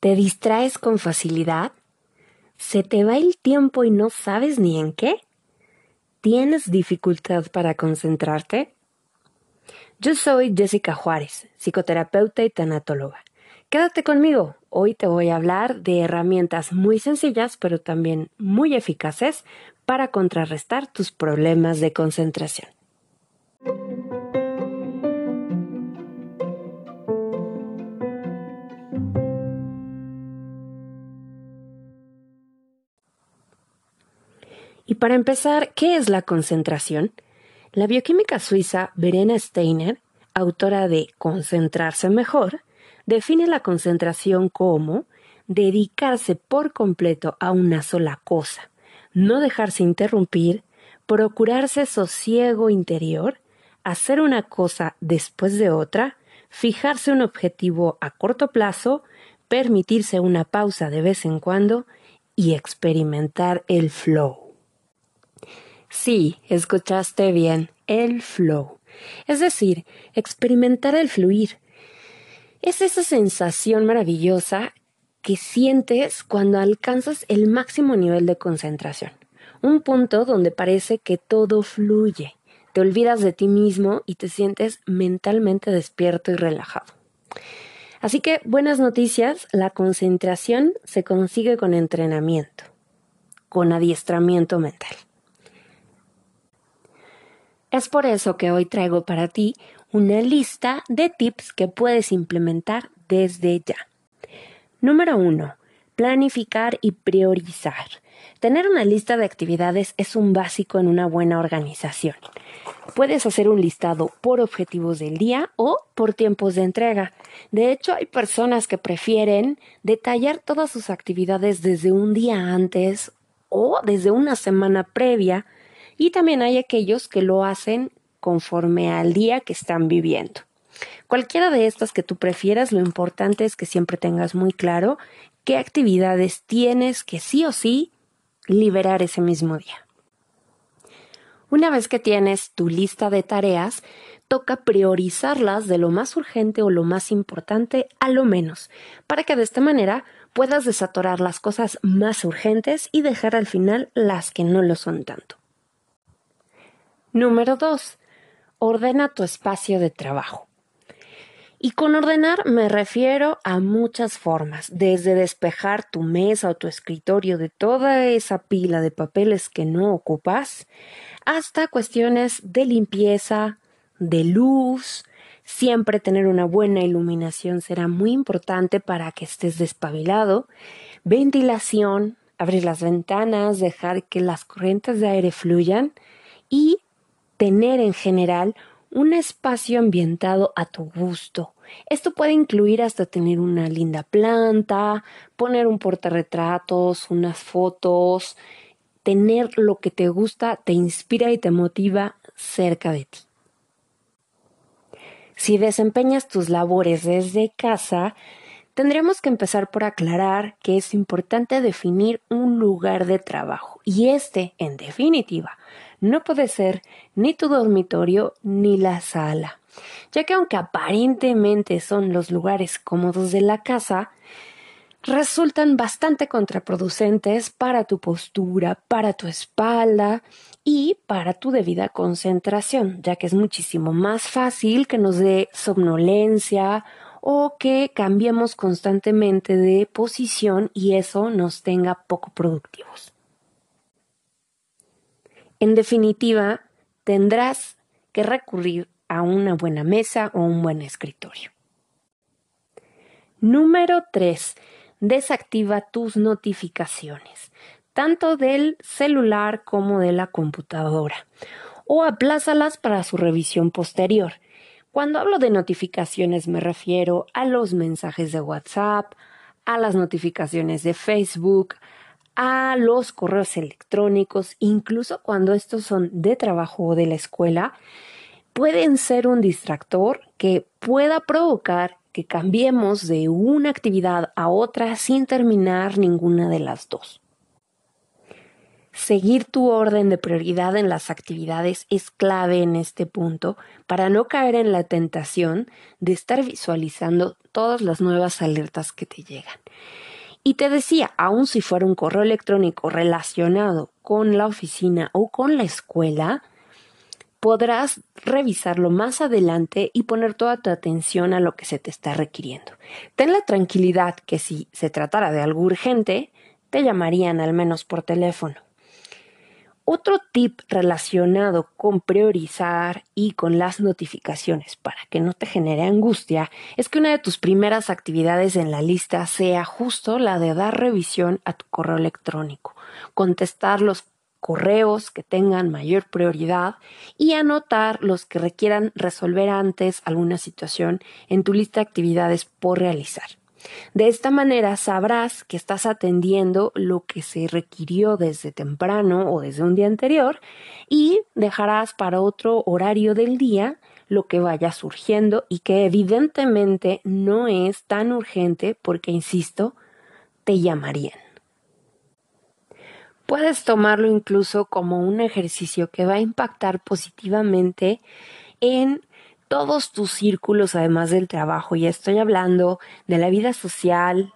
¿Te distraes con facilidad? ¿Se te va el tiempo y no sabes ni en qué? ¿Tienes dificultad para concentrarte? Yo soy Jessica Juárez, psicoterapeuta y tanatóloga. Quédate conmigo. Hoy te voy a hablar de herramientas muy sencillas, pero también muy eficaces para contrarrestar tus problemas de concentración. Y para empezar, ¿qué es la concentración? La bioquímica suiza Verena Steiner, autora de Concentrarse mejor, define la concentración como dedicarse por completo a una sola cosa, no dejarse interrumpir, procurarse sosiego interior, hacer una cosa después de otra, fijarse un objetivo a corto plazo, permitirse una pausa de vez en cuando y experimentar el flow. Sí, escuchaste bien, el flow. Es decir, experimentar el fluir. Es esa sensación maravillosa que sientes cuando alcanzas el máximo nivel de concentración. Un punto donde parece que todo fluye. Te olvidas de ti mismo y te sientes mentalmente despierto y relajado. Así que, buenas noticias, la concentración se consigue con entrenamiento, con adiestramiento mental. Es por eso que hoy traigo para ti una lista de tips que puedes implementar desde ya. Número 1. Planificar y priorizar. Tener una lista de actividades es un básico en una buena organización. Puedes hacer un listado por objetivos del día o por tiempos de entrega. De hecho, hay personas que prefieren detallar todas sus actividades desde un día antes o desde una semana previa y también hay aquellos que lo hacen conforme al día que están viviendo. Cualquiera de estas que tú prefieras, lo importante es que siempre tengas muy claro qué actividades tienes que sí o sí liberar ese mismo día. Una vez que tienes tu lista de tareas, toca priorizarlas de lo más urgente o lo más importante a lo menos, para que de esta manera puedas desatorar las cosas más urgentes y dejar al final las que no lo son tanto. Número 2. Ordena tu espacio de trabajo. Y con ordenar me refiero a muchas formas, desde despejar tu mesa o tu escritorio de toda esa pila de papeles que no ocupas, hasta cuestiones de limpieza, de luz. Siempre tener una buena iluminación será muy importante para que estés despabilado. Ventilación, abrir las ventanas, dejar que las corrientes de aire fluyan y tener en general un espacio ambientado a tu gusto. Esto puede incluir hasta tener una linda planta, poner un portarretratos, unas fotos, tener lo que te gusta, te inspira y te motiva cerca de ti. Si desempeñas tus labores desde casa, tendremos que empezar por aclarar que es importante definir un lugar de trabajo y este, en definitiva, no puede ser ni tu dormitorio ni la sala, ya que aunque aparentemente son los lugares cómodos de la casa, resultan bastante contraproducentes para tu postura, para tu espalda y para tu debida concentración, ya que es muchísimo más fácil que nos dé somnolencia o que cambiemos constantemente de posición y eso nos tenga poco productivos. En definitiva, tendrás que recurrir a una buena mesa o un buen escritorio. Número 3. Desactiva tus notificaciones, tanto del celular como de la computadora, o aplázalas para su revisión posterior. Cuando hablo de notificaciones me refiero a los mensajes de WhatsApp, a las notificaciones de Facebook, a los correos electrónicos, incluso cuando estos son de trabajo o de la escuela, pueden ser un distractor que pueda provocar que cambiemos de una actividad a otra sin terminar ninguna de las dos. Seguir tu orden de prioridad en las actividades es clave en este punto para no caer en la tentación de estar visualizando todas las nuevas alertas que te llegan. Y te decía, aun si fuera un correo electrónico relacionado con la oficina o con la escuela, podrás revisarlo más adelante y poner toda tu atención a lo que se te está requiriendo. Ten la tranquilidad que si se tratara de algo urgente, te llamarían al menos por teléfono. Otro tip relacionado con priorizar y con las notificaciones para que no te genere angustia es que una de tus primeras actividades en la lista sea justo la de dar revisión a tu correo electrónico, contestar los correos que tengan mayor prioridad y anotar los que requieran resolver antes alguna situación en tu lista de actividades por realizar. De esta manera sabrás que estás atendiendo lo que se requirió desde temprano o desde un día anterior y dejarás para otro horario del día lo que vaya surgiendo y que evidentemente no es tan urgente porque, insisto, te llamarían. Puedes tomarlo incluso como un ejercicio que va a impactar positivamente en todos tus círculos, además del trabajo. Y estoy hablando de la vida social,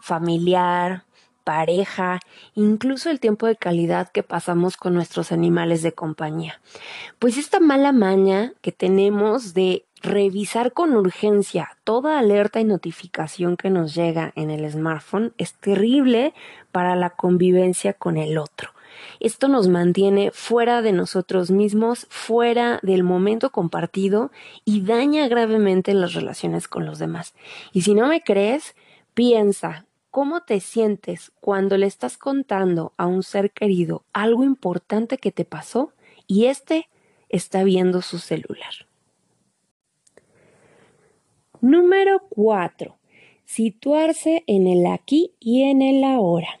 familiar, pareja, incluso el tiempo de calidad que pasamos con nuestros animales de compañía. Pues esta mala maña que tenemos de revisar con urgencia toda alerta y notificación que nos llega en el smartphone es terrible para la convivencia con el otro. Esto nos mantiene fuera de nosotros mismos, fuera del momento compartido y daña gravemente las relaciones con los demás. Y si no me crees, piensa cómo te sientes cuando le estás contando a un ser querido algo importante que te pasó y éste está viendo su celular. Número 4. Situarse en el aquí y en el ahora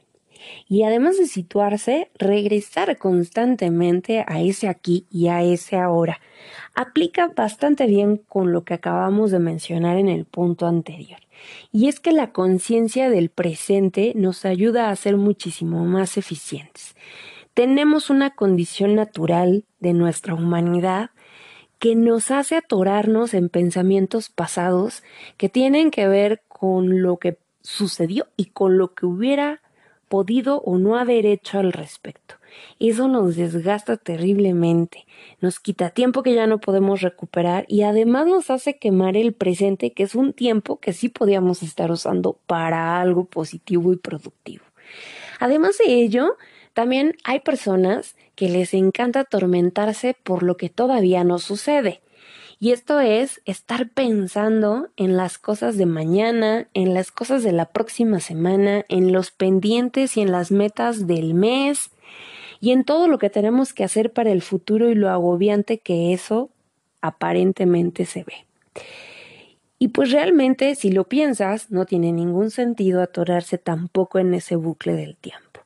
y además de situarse, regresar constantemente a ese aquí y a ese ahora. Aplica bastante bien con lo que acabamos de mencionar en el punto anterior. Y es que la conciencia del presente nos ayuda a ser muchísimo más eficientes. Tenemos una condición natural de nuestra humanidad que nos hace atorarnos en pensamientos pasados que tienen que ver con lo que sucedió y con lo que hubiera podido o no haber hecho al respecto. Eso nos desgasta terriblemente, nos quita tiempo que ya no podemos recuperar y además nos hace quemar el presente, que es un tiempo que sí podíamos estar usando para algo positivo y productivo. Además de ello, también hay personas que les encanta atormentarse por lo que todavía no sucede. Y esto es estar pensando en las cosas de mañana, en las cosas de la próxima semana, en los pendientes y en las metas del mes y en todo lo que tenemos que hacer para el futuro y lo agobiante que eso aparentemente se ve. Y pues realmente, si lo piensas, no tiene ningún sentido atorarse tampoco en ese bucle del tiempo.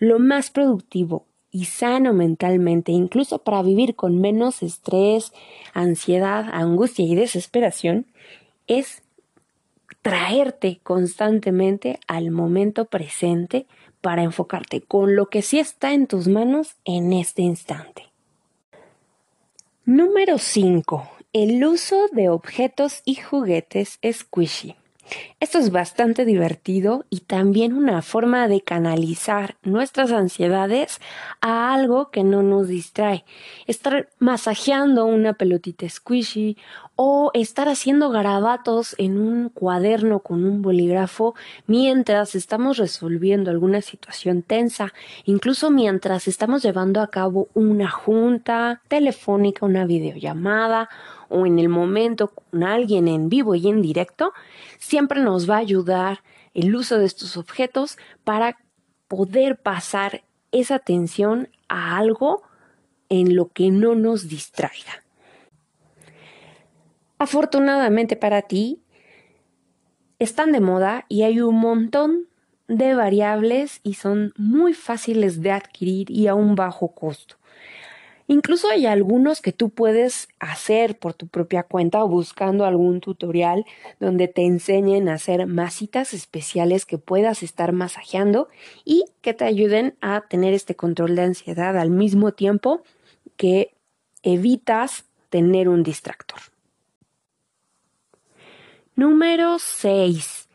Lo más productivo y sano mentalmente, incluso para vivir con menos estrés, ansiedad, angustia y desesperación, es traerte constantemente al momento presente para enfocarte con lo que sí está en tus manos en este instante. Número 5. El uso de objetos y juguetes squishy. Esto es bastante divertido y también una forma de canalizar nuestras ansiedades a algo que no nos distrae. Estar masajeando una pelotita squishy o estar haciendo garabatos en un cuaderno con un bolígrafo mientras estamos resolviendo alguna situación tensa, incluso mientras estamos llevando a cabo una junta telefónica, una videollamada o en el momento con alguien en vivo y en directo, siempre nos va a ayudar el uso de estos objetos para poder pasar esa atención a algo en lo que no nos distraiga. Afortunadamente para ti, están de moda y hay un montón de variables y son muy fáciles de adquirir y a un bajo costo. Incluso hay algunos que tú puedes hacer por tu propia cuenta o buscando algún tutorial donde te enseñen a hacer masitas especiales que puedas estar masajeando y que te ayuden a tener este control de ansiedad al mismo tiempo que evitas tener un distractor. Número 6.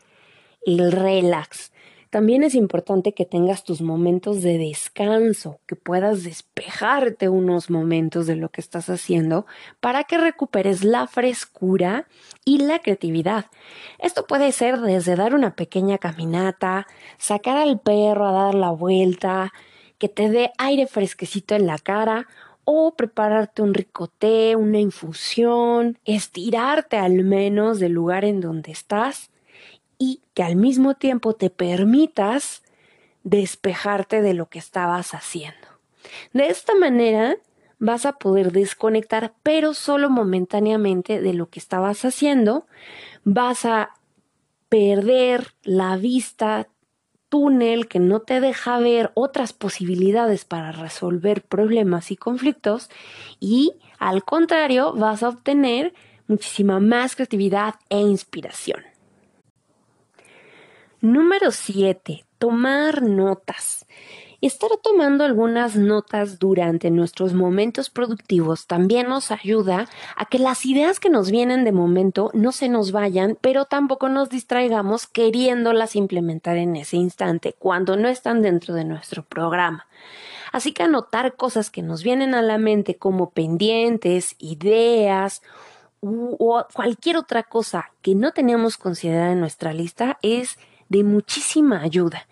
El relax. También es importante que tengas tus momentos de descanso, que puedas despejarte unos momentos de lo que estás haciendo para que recuperes la frescura y la creatividad. Esto puede ser desde dar una pequeña caminata, sacar al perro a dar la vuelta, que te dé aire fresquecito en la cara o prepararte un rico té, una infusión, estirarte al menos del lugar en donde estás y que al mismo tiempo te permitas despejarte de lo que estabas haciendo. De esta manera vas a poder desconectar, pero solo momentáneamente de lo que estabas haciendo. Vas a perder la vista túnel que no te deja ver otras posibilidades para resolver problemas y conflictos y al contrario vas a obtener muchísima más creatividad e inspiración. Número 7. Tomar notas. Estar tomando algunas notas durante nuestros momentos productivos también nos ayuda a que las ideas que nos vienen de momento no se nos vayan, pero tampoco nos distraigamos queriéndolas implementar en ese instante cuando no están dentro de nuestro programa. Así que anotar cosas que nos vienen a la mente como pendientes, ideas o cualquier otra cosa que no teníamos considerada en nuestra lista es de muchísima ayuda.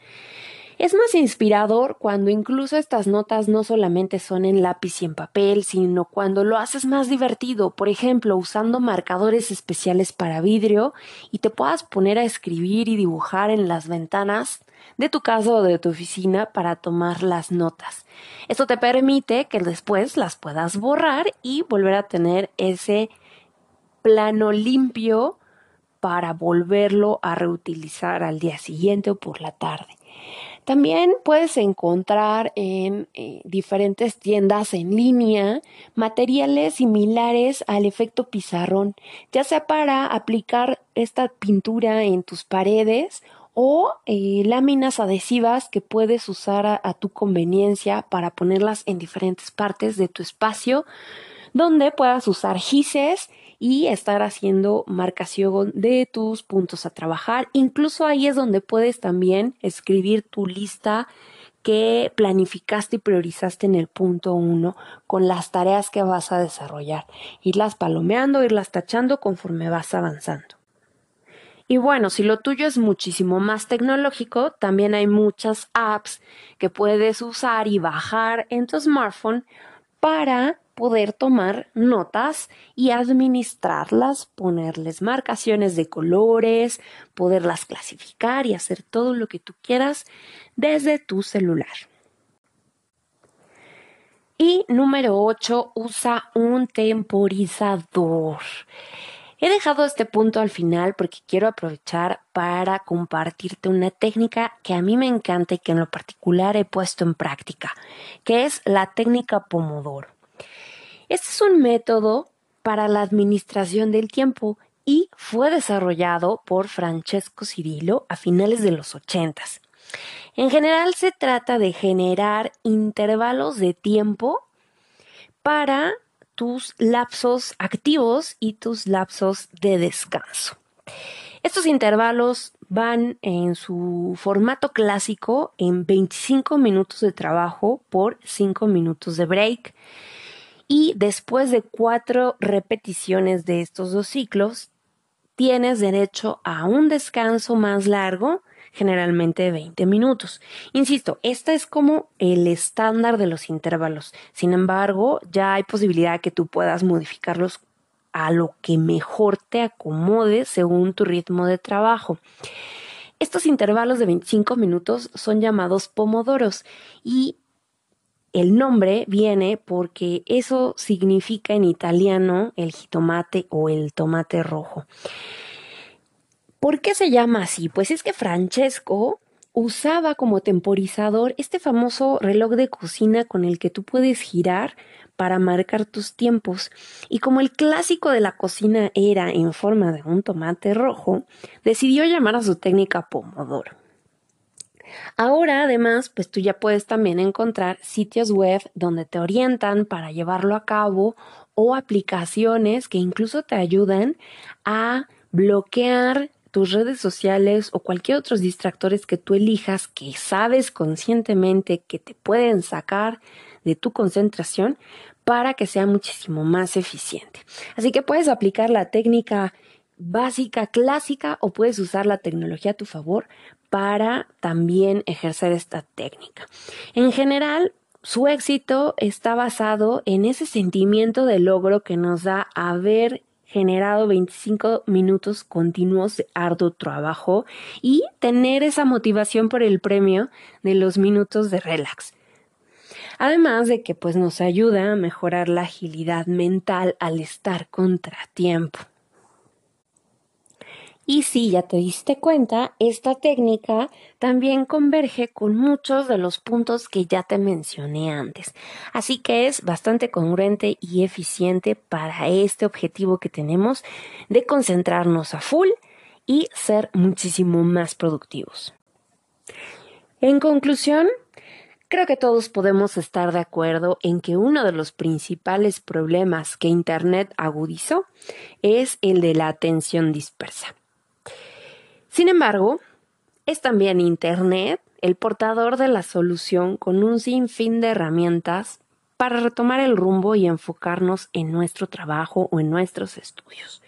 Es más inspirador cuando incluso estas notas no solamente son en lápiz y en papel, sino cuando lo haces más divertido, por ejemplo, usando marcadores especiales para vidrio y te puedas poner a escribir y dibujar en las ventanas de tu casa o de tu oficina para tomar las notas. Esto te permite que después las puedas borrar y volver a tener ese plano limpio para volverlo a reutilizar al día siguiente o por la tarde. También puedes encontrar en eh, diferentes tiendas en línea materiales similares al efecto pizarrón, ya sea para aplicar esta pintura en tus paredes o eh, láminas adhesivas que puedes usar a tu conveniencia para ponerlas en diferentes partes de tu espacio, donde puedas usar gises y estar haciendo marcación de tus puntos a trabajar. Incluso ahí es donde puedes también escribir tu lista que planificaste y priorizaste en el punto uno con las tareas que vas a desarrollar. Irlas palomeando, irlas tachando conforme vas avanzando. Y bueno, si lo tuyo es muchísimo más tecnológico, también hay muchas apps que puedes usar y bajar en tu smartphone para poder tomar notas y administrarlas, ponerles marcaciones de colores, poderlas clasificar y hacer todo lo que tú quieras desde tu celular. Y número 8, usa un temporizador. He dejado este punto al final porque quiero aprovechar para compartirte una técnica que a mí me encanta y que en lo particular he puesto en práctica, que es la técnica Pomodoro. Este es un método para la administración del tiempo y fue desarrollado por Francesco Cirillo a finales de los ochentas. En general se trata de generar intervalos de tiempo para tus lapsos activos y tus lapsos de descanso. Estos intervalos van en su formato clásico en 25 minutos de trabajo por 5 minutos de break y después de cuatro repeticiones de estos dos ciclos, tienes derecho a un descanso más largo, generalmente de 20 minutos. Insisto, este es como el estándar de los intervalos. Sin embargo, ya hay posibilidad que tú puedas modificarlos a lo que mejor te acomode según tu ritmo de trabajo. Estos intervalos de 25 minutos son llamados pomodoros y el nombre viene porque eso significa en italiano el jitomate o el tomate rojo. ¿Por qué se llama así? Pues es que Francesco usaba como temporizador este famoso reloj de cocina con el que tú puedes girar para marcar tus tiempos. Y como el clásico de la cocina era en forma de un tomate rojo, decidió llamar a su técnica Pomodoro. Ahora, además, pues tú ya puedes también encontrar sitios web donde te orientan para llevarlo a cabo o aplicaciones que incluso te ayudan a bloquear tus redes sociales o cualquier otros distractores que tú elijas que sabes conscientemente que te pueden sacar de tu concentración para que sea muchísimo más eficiente. Así que puedes aplicar la técnica básica, clásica, o puedes usar la tecnología a tu favor para también ejercer esta técnica. En general, su éxito está basado en ese sentimiento de logro que nos da haber generado 25 minutos continuos de arduo trabajo y tener esa motivación por el premio de los minutos de relax. Además de que pues nos ayuda a mejorar la agilidad mental al estar contratiempo. Y si ya te diste cuenta, esta técnica también converge con muchos de los puntos que ya te mencioné antes. Así que es bastante congruente y eficiente para este objetivo que tenemos de concentrarnos a full y ser muchísimo más productivos. En conclusión, creo que todos podemos estar de acuerdo en que uno de los principales problemas que Internet agudizó es el de la atención dispersa. Sin embargo, es también Internet el portador de la solución con un sinfín de herramientas para retomar el rumbo y enfocarnos en nuestro trabajo o en nuestros estudios.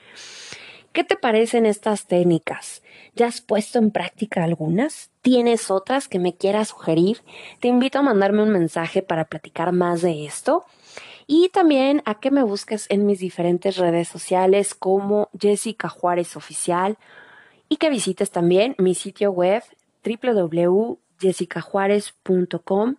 ¿Qué te parecen estas técnicas? ¿Ya has puesto en práctica algunas? ¿Tienes otras que me quieras sugerir? Te invito a mandarme un mensaje para platicar más de esto y también a que me busques en mis diferentes redes sociales como Jessica Juárez Oficial y que visites también mi sitio web www.jessicajuarez.com.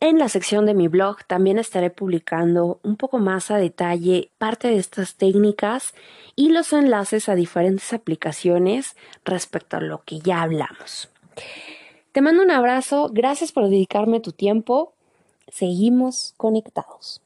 En la sección de mi blog también estaré publicando un poco más a detalle parte de estas técnicas y los enlaces a diferentes aplicaciones respecto a lo que ya hablamos. Te mando un abrazo, gracias por dedicarme tu tiempo, seguimos conectados.